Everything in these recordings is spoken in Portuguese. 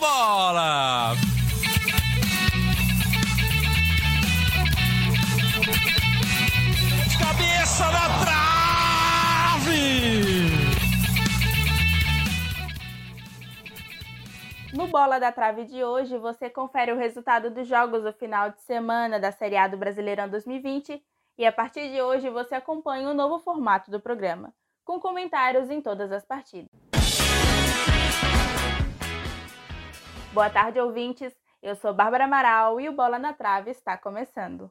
bola! Cabeça na trave! No Bola da Trave de hoje, você confere o resultado dos jogos do final de semana da Série A do Brasileirão 2020 e a partir de hoje você acompanha o novo formato do programa, com comentários em todas as partidas. Boa tarde, ouvintes. Eu sou Bárbara Amaral e o Bola na Trave está começando.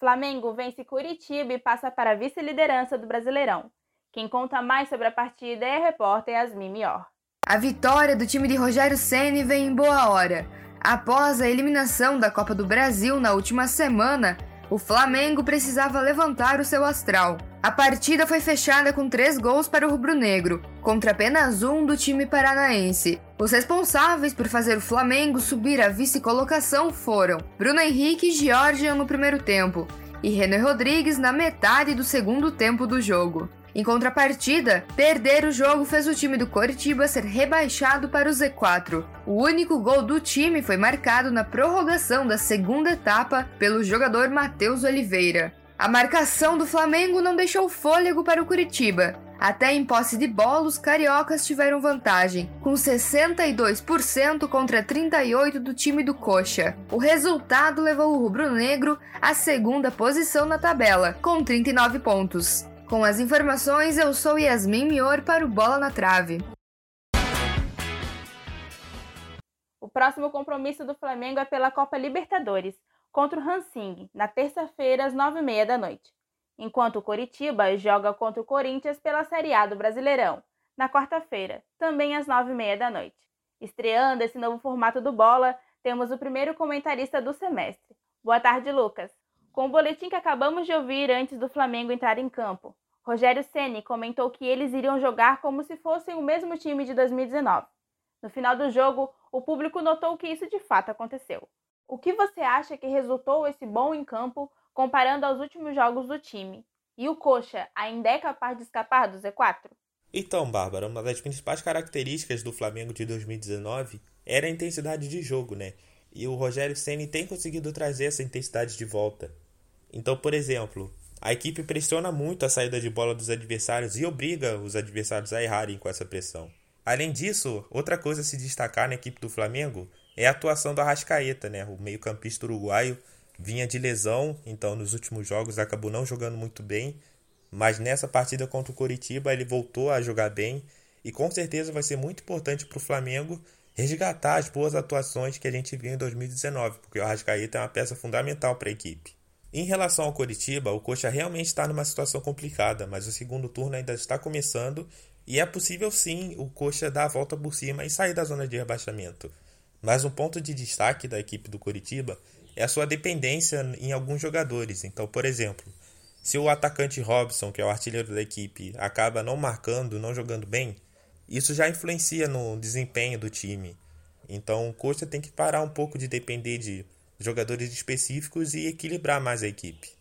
Flamengo vence Curitiba e passa para a vice-liderança do Brasileirão. Quem conta mais sobre a partida é a repórter Yasmin Mior. A vitória do time de Rogério Ceni vem em boa hora. Após a eliminação da Copa do Brasil na última semana, o Flamengo precisava levantar o seu astral. A partida foi fechada com três gols para o rubro-negro, contra apenas um do time paranaense. Os responsáveis por fazer o Flamengo subir à vice-colocação foram Bruno Henrique e Georgian no primeiro tempo, e René Rodrigues na metade do segundo tempo do jogo. Em contrapartida, perder o jogo fez o time do Coritiba ser rebaixado para o Z4. O único gol do time foi marcado na prorrogação da segunda etapa pelo jogador Matheus Oliveira. A marcação do Flamengo não deixou fôlego para o Curitiba. Até em posse de bola, os cariocas tiveram vantagem, com 62% contra 38% do time do Coxa. O resultado levou o rubro-negro à segunda posição na tabela, com 39 pontos. Com as informações, eu sou Yasmin Mior para o Bola na Trave. O próximo compromisso do Flamengo é pela Copa Libertadores, contra o Hansing, na terça-feira, às nove e meia da noite. Enquanto o Coritiba joga contra o Corinthians pela Série A do Brasileirão, na quarta-feira, também às nove e meia da noite. Estreando esse novo formato do Bola, temos o primeiro comentarista do semestre. Boa tarde, Lucas. Com o boletim que acabamos de ouvir antes do Flamengo entrar em campo, Rogério Ceni comentou que eles iriam jogar como se fossem o mesmo time de 2019. No final do jogo, o público notou que isso de fato aconteceu. O que você acha que resultou esse bom em campo comparando aos últimos jogos do time? E o Coxa ainda é capaz de escapar do Z4? Então, Bárbara, uma das principais características do Flamengo de 2019 era a intensidade de jogo, né? E o Rogério Ceni tem conseguido trazer essa intensidade de volta. Então, por exemplo, a equipe pressiona muito a saída de bola dos adversários e obriga os adversários a errarem com essa pressão. Além disso, outra coisa a se destacar na equipe do Flamengo é a atuação do Arrascaeta, né? O meio-campista uruguaio vinha de lesão, então nos últimos jogos acabou não jogando muito bem, mas nessa partida contra o Coritiba ele voltou a jogar bem e com certeza vai ser muito importante para o Flamengo resgatar as boas atuações que a gente viu em 2019, porque o Arrascaeta é uma peça fundamental para a equipe. Em relação ao Coritiba, o Coxa realmente está numa situação complicada, mas o segundo turno ainda está começando e é possível sim o Coxa dar a volta por cima e sair da zona de rebaixamento. Mas um ponto de destaque da equipe do Coritiba é a sua dependência em alguns jogadores. Então, por exemplo, se o atacante Robson, que é o artilheiro da equipe, acaba não marcando, não jogando bem, isso já influencia no desempenho do time. Então, o Coxa tem que parar um pouco de depender de jogadores específicos e equilibrar mais a equipe.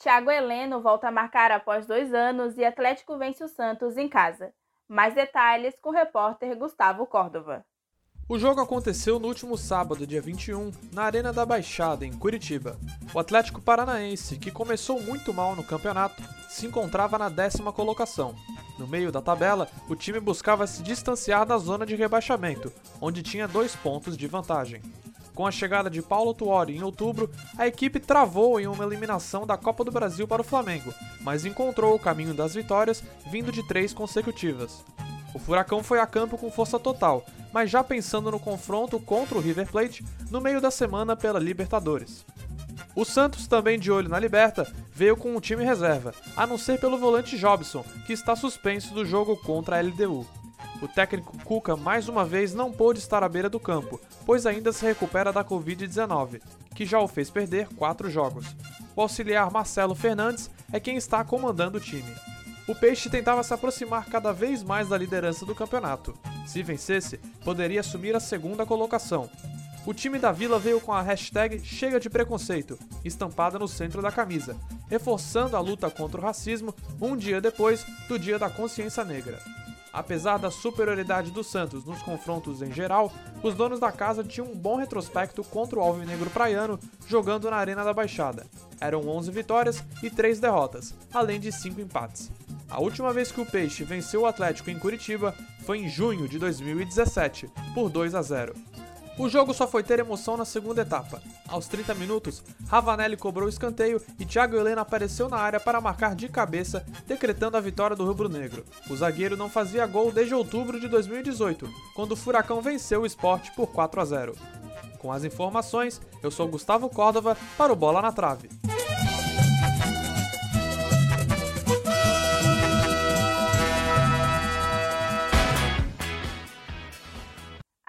Thiago Heleno volta a marcar após dois anos e Atlético vence o Santos em casa. Mais detalhes com o repórter Gustavo Córdova. O jogo aconteceu no último sábado, dia 21, na Arena da Baixada, em Curitiba. O Atlético Paranaense, que começou muito mal no campeonato, se encontrava na décima colocação. No meio da tabela, o time buscava se distanciar da zona de rebaixamento, onde tinha dois pontos de vantagem. Com a chegada de Paulo Tuori em outubro, a equipe travou em uma eliminação da Copa do Brasil para o Flamengo, mas encontrou o caminho das vitórias vindo de três consecutivas. O Furacão foi a campo com força total, mas já pensando no confronto contra o River Plate no meio da semana pela Libertadores. O Santos, também de olho na Liberta, veio com um time reserva, a não ser pelo volante Jobson, que está suspenso do jogo contra a LDU. O técnico Cuca mais uma vez não pôde estar à beira do campo, pois ainda se recupera da Covid-19, que já o fez perder quatro jogos. O auxiliar Marcelo Fernandes é quem está comandando o time. O Peixe tentava se aproximar cada vez mais da liderança do campeonato. Se vencesse, poderia assumir a segunda colocação. O time da Vila veio com a hashtag Chega de Preconceito, estampada no centro da camisa, reforçando a luta contra o racismo um dia depois do Dia da Consciência Negra. Apesar da superioridade do Santos nos confrontos em geral, os donos da casa tinham um bom retrospecto contra o Alvinegro Praiano jogando na Arena da Baixada. Eram 11 vitórias e 3 derrotas, além de 5 empates. A última vez que o Peixe venceu o Atlético em Curitiba foi em junho de 2017, por 2 a 0. O jogo só foi ter emoção na segunda etapa. Aos 30 minutos, Ravanelli cobrou o escanteio e Thiago Helena apareceu na área para marcar de cabeça, decretando a vitória do rubro-negro. O zagueiro não fazia gol desde outubro de 2018, quando o Furacão venceu o esporte por 4 a 0. Com as informações, eu sou Gustavo Córdova para o Bola na Trave.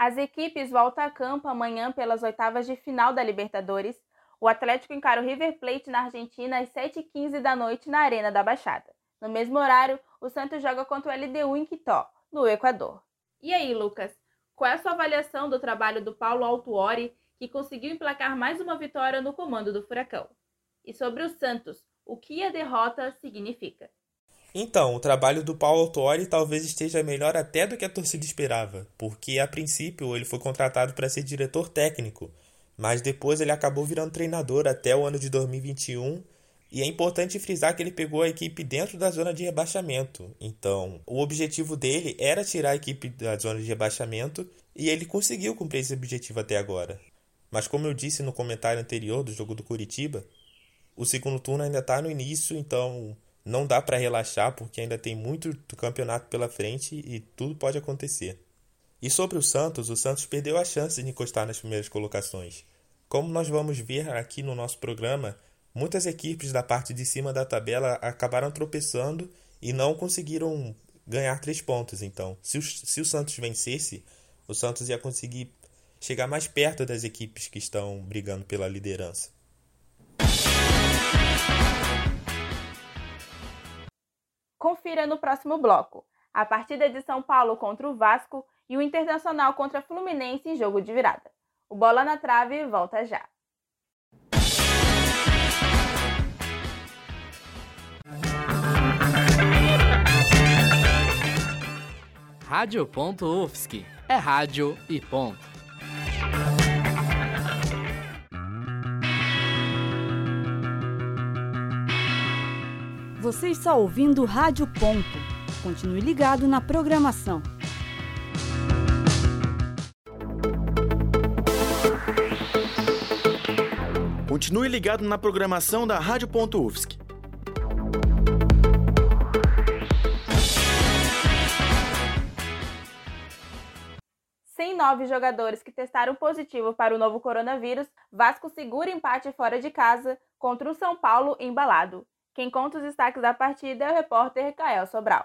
As equipes voltam a campo amanhã pelas oitavas de final da Libertadores. O Atlético encara o River Plate na Argentina às 7h15 da noite na Arena da Baixada. No mesmo horário, o Santos joga contra o LDU em Quito, no Equador. E aí, Lucas, qual é a sua avaliação do trabalho do Paulo Altuori, que conseguiu emplacar mais uma vitória no comando do Furacão? E sobre o Santos, o que a derrota significa? Então, o trabalho do Paulo Autori talvez esteja melhor até do que a torcida esperava, porque a princípio ele foi contratado para ser diretor técnico, mas depois ele acabou virando treinador até o ano de 2021. E é importante frisar que ele pegou a equipe dentro da zona de rebaixamento. Então, o objetivo dele era tirar a equipe da zona de rebaixamento e ele conseguiu cumprir esse objetivo até agora. Mas, como eu disse no comentário anterior do jogo do Curitiba, o segundo turno ainda está no início, então não dá para relaxar porque ainda tem muito do campeonato pela frente e tudo pode acontecer. E sobre o Santos, o Santos perdeu a chance de encostar nas primeiras colocações. Como nós vamos ver aqui no nosso programa, muitas equipes da parte de cima da tabela acabaram tropeçando e não conseguiram ganhar três pontos. Então, se o, se o Santos vencesse, o Santos ia conseguir chegar mais perto das equipes que estão brigando pela liderança. Confira no próximo bloco a partida de São Paulo contra o Vasco e o Internacional contra Fluminense em jogo de virada. O Bola na Trave volta já. Rádio.UFSC é rádio e ponto. Você está ouvindo Rádio Ponto. Continue ligado na programação. Continue ligado na programação da Rádio Ponto UFSC. Sem nove jogadores que testaram positivo para o novo coronavírus, Vasco segura empate fora de casa contra o São Paulo embalado. Quem conta os destaques da partida é o repórter Kael Sobral.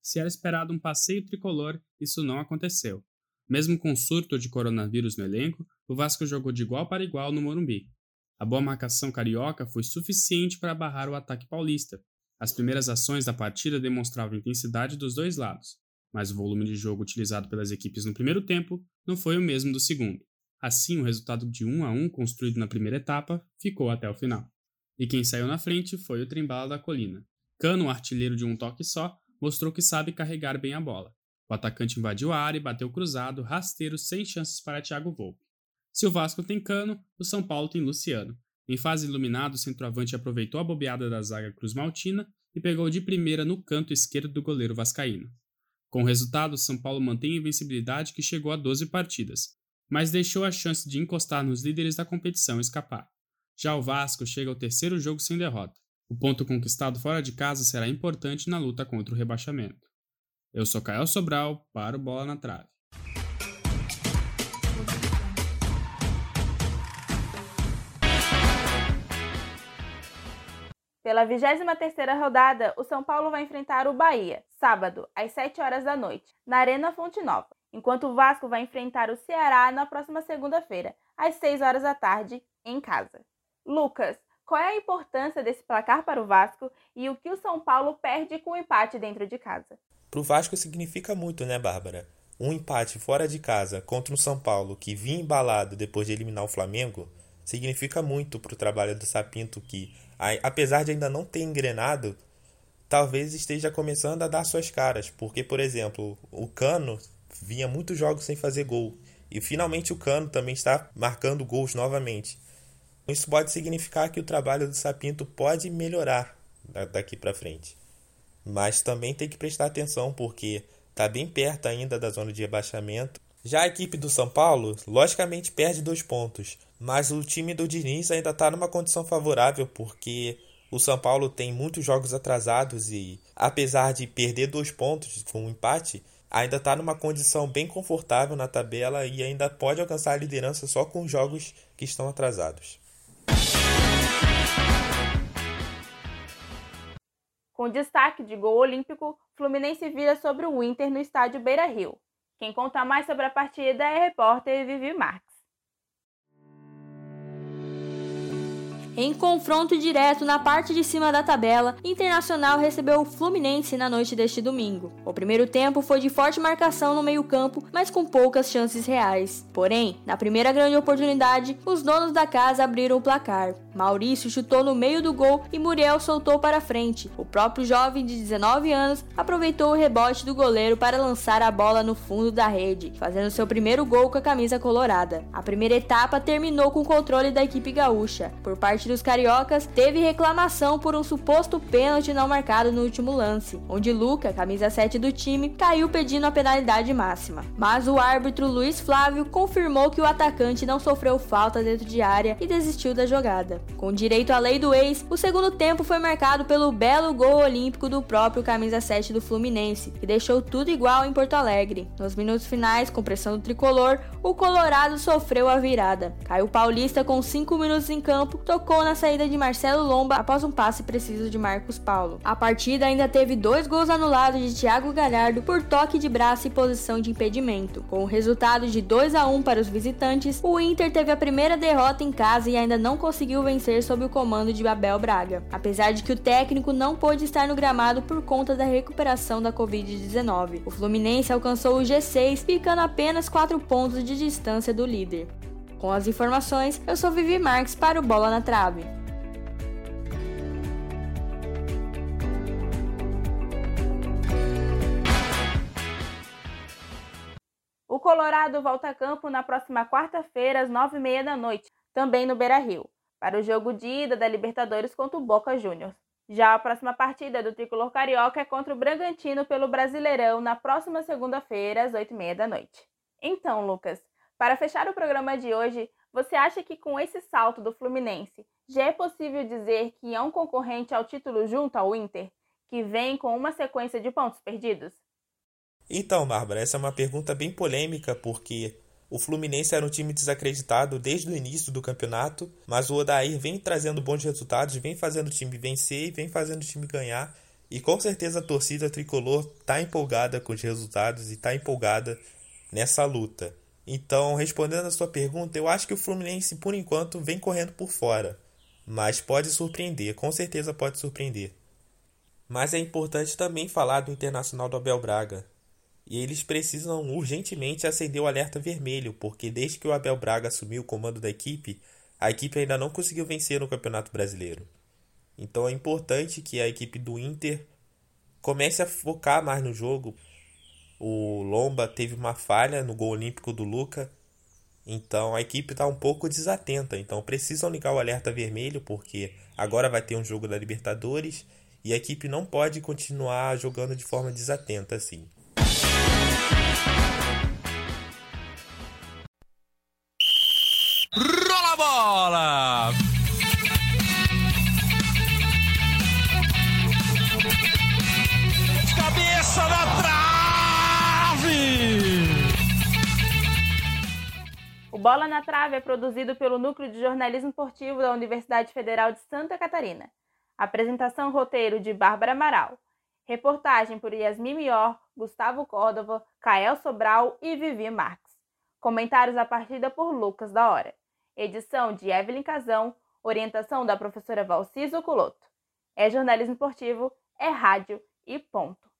Se era esperado um passeio tricolor, isso não aconteceu. Mesmo com surto de coronavírus no elenco, o Vasco jogou de igual para igual no Morumbi. A boa marcação carioca foi suficiente para barrar o ataque paulista. As primeiras ações da partida demonstravam intensidade dos dois lados, mas o volume de jogo utilizado pelas equipes no primeiro tempo não foi o mesmo do segundo. Assim, o resultado de 1 a 1 construído na primeira etapa ficou até o final. E quem saiu na frente foi o Trembala da Colina. Cano, artilheiro de um toque só, mostrou que sabe carregar bem a bola. O atacante invadiu a área e bateu cruzado, rasteiro, sem chances para Thiago Volpe. Se o Vasco tem Cano, o São Paulo tem Luciano. Em fase iluminada, o centroavante aproveitou a bobeada da zaga Cruz Maltina e pegou de primeira no canto esquerdo do goleiro vascaíno. Com o resultado, São Paulo mantém a invencibilidade que chegou a 12 partidas, mas deixou a chance de encostar nos líderes da competição escapar. Já o Vasco chega ao terceiro jogo sem derrota. O ponto conquistado fora de casa será importante na luta contra o rebaixamento. Eu sou Caio Sobral, para o Bola na Trave. Pela 23ª rodada, o São Paulo vai enfrentar o Bahia, sábado, às 7 horas da noite, na Arena Fonte Nova, enquanto o Vasco vai enfrentar o Ceará na próxima segunda-feira, às 6 horas da tarde, em casa. Lucas, qual é a importância desse placar para o Vasco e o que o São Paulo perde com o empate dentro de casa? Para o Vasco significa muito, né, Bárbara? um empate fora de casa contra o São Paulo, que vinha embalado depois de eliminar o Flamengo, significa muito para o trabalho do Sapinto, que, apesar de ainda não ter engrenado, talvez esteja começando a dar suas caras, porque, por exemplo, o Cano vinha muitos jogos sem fazer gol, e finalmente o Cano também está marcando gols novamente. Isso pode significar que o trabalho do Sapinto pode melhorar daqui para frente. Mas também tem que prestar atenção porque está bem perto ainda da zona de rebaixamento. Já a equipe do São Paulo, logicamente, perde dois pontos, mas o time do Diniz ainda está numa condição favorável porque o São Paulo tem muitos jogos atrasados e, apesar de perder dois pontos com um empate, ainda está numa condição bem confortável na tabela e ainda pode alcançar a liderança só com os jogos que estão atrasados. Com destaque de gol olímpico, Fluminense vira sobre o Inter no estádio Beira-Rio. Quem conta mais sobre a partida é a repórter Vivi Marques. Em confronto direto na parte de cima da tabela, Internacional recebeu o Fluminense na noite deste domingo. O primeiro tempo foi de forte marcação no meio-campo, mas com poucas chances reais. Porém, na primeira grande oportunidade, os donos da casa abriram o placar. Maurício chutou no meio do gol e Muriel soltou para frente. O próprio jovem de 19 anos aproveitou o rebote do goleiro para lançar a bola no fundo da rede, fazendo seu primeiro gol com a camisa colorada. A primeira etapa terminou com o controle da equipe gaúcha. Por parte parte dos cariocas, teve reclamação por um suposto pênalti não marcado no último lance, onde Luca, camisa 7 do time, caiu pedindo a penalidade máxima. Mas o árbitro Luiz Flávio confirmou que o atacante não sofreu falta dentro de área e desistiu da jogada. Com direito à lei do ex, o segundo tempo foi marcado pelo belo gol olímpico do próprio camisa 7 do Fluminense, que deixou tudo igual em Porto Alegre. Nos minutos finais, com pressão do tricolor, o Colorado sofreu a virada. Caio Paulista, com 5 minutos em campo, tocou tocou na saída de Marcelo Lomba após um passe preciso de Marcos Paulo. A partida ainda teve dois gols anulados de Thiago Galhardo por toque de braço e posição de impedimento. Com o resultado de 2 a 1 para os visitantes, o Inter teve a primeira derrota em casa e ainda não conseguiu vencer sob o comando de Abel Braga, apesar de que o técnico não pôde estar no gramado por conta da recuperação da Covid-19. O Fluminense alcançou o G6, ficando apenas 4 pontos de distância do líder. Com as informações, eu sou Vivi Marques para o Bola na Trave. O Colorado volta a campo na próxima quarta-feira, às nove e meia da noite, também no Beira-Rio, para o jogo de ida da Libertadores contra o Boca Juniors. Já a próxima partida do tricolor carioca é contra o Bragantino pelo Brasileirão na próxima segunda-feira, às oito e meia da noite. Então, Lucas, para fechar o programa de hoje, você acha que com esse salto do Fluminense já é possível dizer que é um concorrente ao título junto ao Inter, que vem com uma sequência de pontos perdidos? Então, Bárbara, essa é uma pergunta bem polêmica porque o Fluminense era um time desacreditado desde o início do campeonato, mas o Odair vem trazendo bons resultados, vem fazendo o time vencer e vem fazendo o time ganhar. E com certeza a torcida tricolor está empolgada com os resultados e está empolgada nessa luta. Então, respondendo a sua pergunta, eu acho que o Fluminense, por enquanto, vem correndo por fora. Mas pode surpreender, com certeza pode surpreender. Mas é importante também falar do Internacional do Abel Braga. E eles precisam urgentemente acender o alerta vermelho, porque desde que o Abel Braga assumiu o comando da equipe, a equipe ainda não conseguiu vencer no Campeonato Brasileiro. Então é importante que a equipe do Inter comece a focar mais no jogo, o Lomba teve uma falha no gol olímpico do Luca. Então a equipe está um pouco desatenta. Então precisam ligar o alerta vermelho porque agora vai ter um jogo da Libertadores e a equipe não pode continuar jogando de forma desatenta assim. Rola bola! Bola na Trave é produzido pelo Núcleo de Jornalismo Esportivo da Universidade Federal de Santa Catarina. Apresentação roteiro de Bárbara Amaral. Reportagem por Yasmin Mior, Gustavo Córdova, Kael Sobral e Vivi Marques. Comentários da partida por Lucas da Hora. Edição de Evelyn Casão. Orientação da professora Valciso Culoto. É jornalismo esportivo, é rádio e ponto.